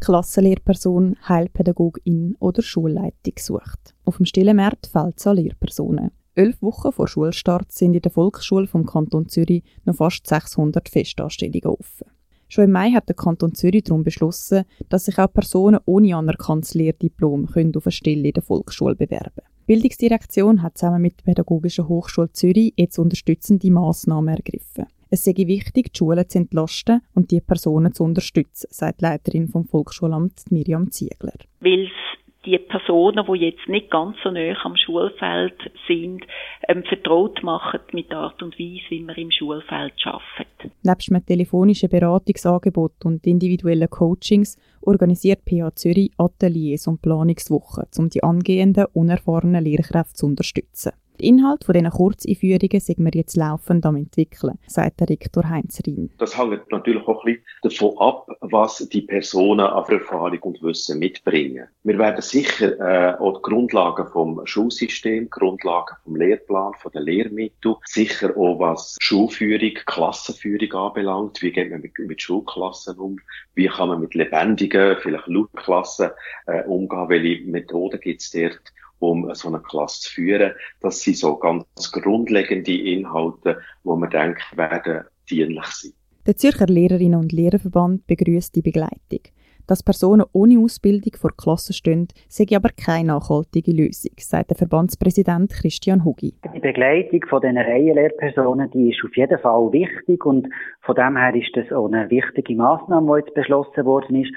Klassenlehrperson, Heilpädagogin oder Schulleitung sucht. Auf dem stillen Markt fällt es an Lehrpersonen. Elf Wochen vor Schulstart sind in der Volksschule vom Kanton Zürich noch fast 600 Festanstellungen offen. Schon im Mai hat der Kanton Zürich darum beschlossen, dass sich auch Personen ohne anerkanntes Lehrdiplom können auf eine Stelle in der Volksschule bewerben können. Die Bildungsdirektion hat zusammen mit der Pädagogischen Hochschule Zürich jetzt unterstützende Massnahmen ergriffen. Es sei wichtig, die Schulen zu entlasten und die Personen zu unterstützen, sagt die Leiterin vom Volksschulamt Miriam Ziegler. Weil die Personen, die jetzt nicht ganz so nah am Schulfeld sind, ähm, vertraut machen mit der Art und Weise, wie man im Schulfeld arbeitet. Nebst einem telefonischen Beratungsangebot und individuellen Coachings organisiert PH Zürich Ateliers und Planungswochen, um die angehenden, unerfahrenen Lehrkräfte zu unterstützen. Den Inhalt von diesen Kurzeinführungen sind wir jetzt laufend am entwickeln, sagt der Rektor Heinz Rien. Das hängt natürlich auch ein bisschen davon ab, was die Personen an Erfahrung und Wissen mitbringen. Wir werden sicher äh, auch die Grundlagen vom Schulsystem, Grundlagen vom Lehrplan, von den Lehrmitteln, sicher auch was Schulführung, Klassenführung anbelangt, wie geht man mit, mit Schulklassen um, wie kann man mit lebendigen, vielleicht Lautklassen äh, umgehen, welche Methoden gibt es dort um so eine Klasse zu führen. Das sind so ganz grundlegende Inhalte, wo man denkt, werden dienlich sein. Der Zürcher Lehrerinnen und Lehrerverband begrüßt die Begleitung. Dass Personen ohne Ausbildung vor Klassen stehen, sei aber keine nachhaltige Lösung, sagt der Verbandspräsident Christian Hugi. Die Begleitung von diesen Reihenlehrpersonen, die ist auf jeden Fall wichtig und von dem her ist das auch eine wichtige Maßnahme, die jetzt beschlossen worden ist.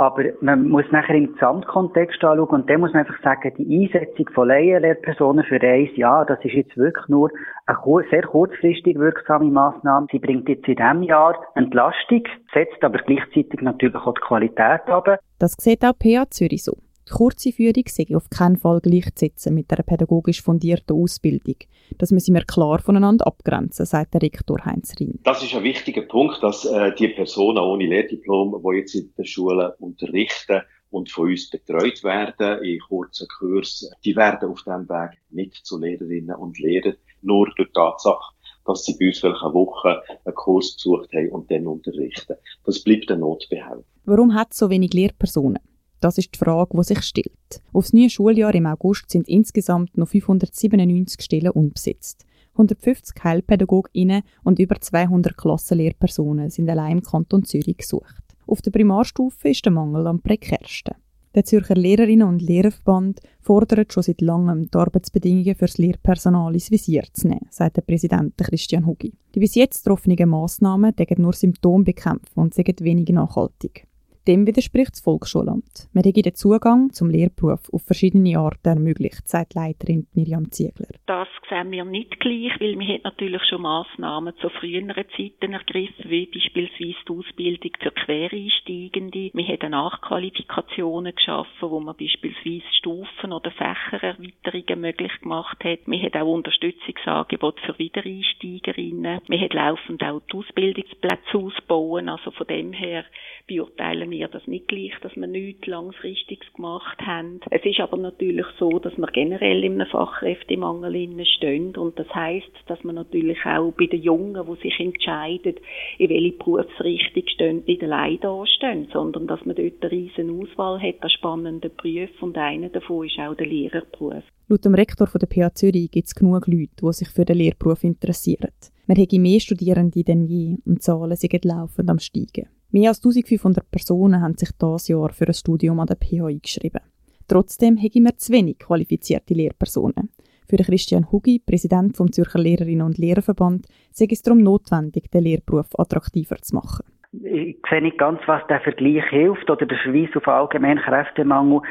Aber man muss nachher im Gesamtkontext anschauen und dann muss man einfach sagen, die Einsetzung von Laienlehrpersonen für ein Jahr, das ist jetzt wirklich nur eine sehr kurzfristig wirksame Maßnahme. Sie bringt jetzt in diesem Jahr Entlastung, setzt aber gleichzeitig natürlich auch die Qualität ab. Das sieht auch PA Zürich so. Kurze Führung sei auf keinen Fall gleichzusetzen mit einer pädagogisch fundierten Ausbildung. Das müssen wir klar voneinander abgrenzen, sagt der Rektor Heinz Riem. Das ist ein wichtiger Punkt, dass äh, die Personen ohne Lehrdiplom, die jetzt in der Schule unterrichten, und von uns betreut werden in kurzen Kursen, die werden auf diesem Weg nicht zu Lehrerinnen und Lehrern, nur durch die Tatsache, dass sie bei uns eine Woche einen Kurs besucht haben und dann unterrichten. Das bleibt ein Notbehelf. Warum hat es so wenig Lehrpersonen? Das ist die Frage, die sich stellt. Aufs neue Schuljahr im August sind insgesamt noch 597 Stellen unbesetzt. 150 Heilpädagoginnen und über 200 Klassenlehrpersonen sind allein im Kanton Zürich gesucht. Auf der Primarstufe ist der Mangel am prekärsten. Der Zürcher Lehrerinnen- und Lehrerverband fordert schon seit langem, die Arbeitsbedingungen für das Lehrpersonal ins Visier zu nehmen, sagt der Präsident Christian Hugi. Die bis jetzt getroffenen Massnahmen decken nur Symptome bekämpfen und sind wenig nachhaltig. Dem widerspricht das Volksschulamt. Wir haben den Zugang zum Lehrberuf auf verschiedene Arten ermöglicht, sagt Leiterin Miriam Ziegler. Das sehen wir nicht gleich, weil wir natürlich schon Massnahmen zu früheren Zeiten ergriffen, wie beispielsweise die Ausbildung für Quereinsteigende. Wir haben Nachqualifikationen geschaffen, wo man beispielsweise Stufen oder Fächererweiterungen möglich gemacht hat. Wir haben auch Unterstützungsangebote für Wiedereinsteigerinnen. Wir haben laufend auch die Ausbildungsplätze ausbauen. Also von dem her beurteilen wir das nicht gleich, dass wir nichts Langfristiges gemacht haben. Es ist aber natürlich so, dass wir generell in einem Fachkräftemangel stehen und das heißt, dass man natürlich auch bei den Jungen, die sich entscheiden, in welche Berufsrichtung stehen, nicht allein da stehen, sondern dass man dort eine riesen Auswahl hat an spannenden Berufen und einer davon ist auch der Lehrerberuf. Laut dem Rektor von der PH Zürich gibt es genug Leute, die sich für den Lehrberuf interessieren. Wir haben mehr Studierende denn je und die Zahlen sind laufend am steigen. Mehr als 1500 Personen haben sich dieses Jahr für ein Studium an der PH eingeschrieben. Trotzdem haben wir zu wenig qualifizierte Lehrpersonen. Für Christian Hugi, Präsident vom Zürcher Lehrerinnen und Lehrerverband, sei es darum notwendig, den Lehrberuf attraktiver zu machen. Ich sehe nicht ganz, was der Vergleich hilft oder der Verweis auf allgemeinen Kräftemangel,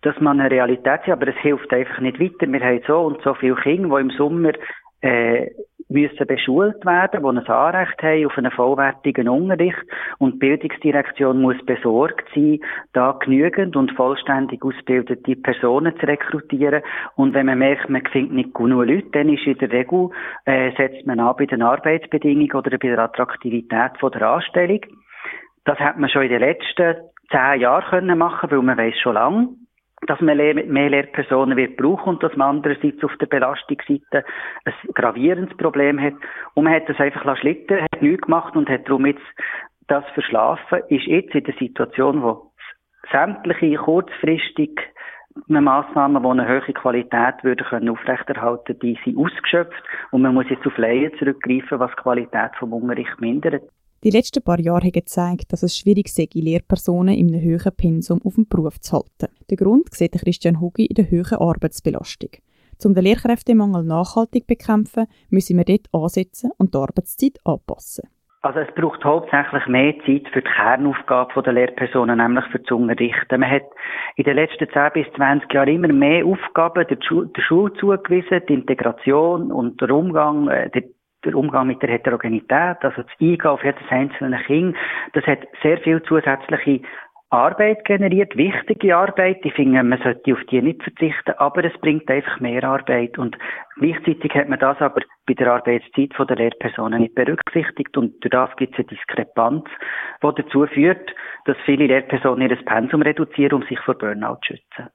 dass man eine Realität hat, aber es hilft einfach nicht weiter. Wir haben so und so viele Kinder, die im Sommer äh, müssen beschult werden, die ein Anrecht haben auf einen vollwertigen Unterricht. Und die Bildungsdirektion muss besorgt sein, da genügend und vollständig ausgebildete Personen zu rekrutieren. Und wenn man merkt, man findet nicht genug Leute, dann ist in der Regel, äh, setzt man an bei den Arbeitsbedingungen oder bei der Attraktivität von der Anstellung. Das hat man schon in den letzten zehn Jahren können machen, weil man weiß schon lange, dass man mehr Lehrpersonen wird brauchen und dass man andererseits auf der Belastungsseite ein gravierendes Problem hat. Und man hat das einfach schlitten, hat nichts gemacht und hat darum jetzt das verschlafen, ist jetzt in der Situation, wo sämtliche kurzfristig Massnahmen, die eine hohe Qualität würden können aufrechterhalten, die sind ausgeschöpft und man muss jetzt auf Laien zurückgreifen, was die Qualität vom Unterricht mindert. Die letzten paar Jahre haben gezeigt, dass es schwierig sei, Lehrpersonen in einem höheren Pensum auf dem Beruf zu halten. Der Grund sieht Christian Hugi in der höheren Arbeitsbelastung. Um den Lehrkräftemangel nachhaltig zu bekämpfen, müssen wir dort ansetzen und die Arbeitszeit anpassen. Also es braucht hauptsächlich mehr Zeit für die Kernaufgabe der Lehrpersonen, nämlich für das Unterrichten. Man hat in den letzten 10 bis 20 Jahren immer mehr Aufgaben der, Schule, der Schule zugewiesen, die Integration und der Umgang, äh, der der Umgang mit der Heterogenität, also das Eingehen auf jedes einzelne Kind, das hat sehr viel zusätzliche Arbeit generiert, wichtige Arbeit. Ich finde, man sollte auf die nicht verzichten, aber es bringt einfach mehr Arbeit. Und gleichzeitig hat man das aber bei der Arbeitszeit der Lehrpersonen nicht berücksichtigt und durch das gibt es eine Diskrepanz, die dazu führt, dass viele Lehrpersonen ihr Pensum reduzieren, um sich vor Burnout zu schützen.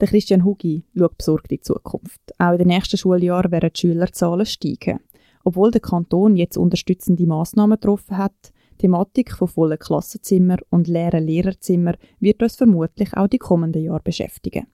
Der Christian Hugi schaut besorgt in die Zukunft. Auch in den nächsten Schuljahren werden die Schülerzahlen steigen. Obwohl der Kanton jetzt unterstützende Maßnahmen getroffen hat, Thematik von vollen Klassenzimmer und leeren Lehrerzimmer wird uns vermutlich auch die kommenden Jahre beschäftigen.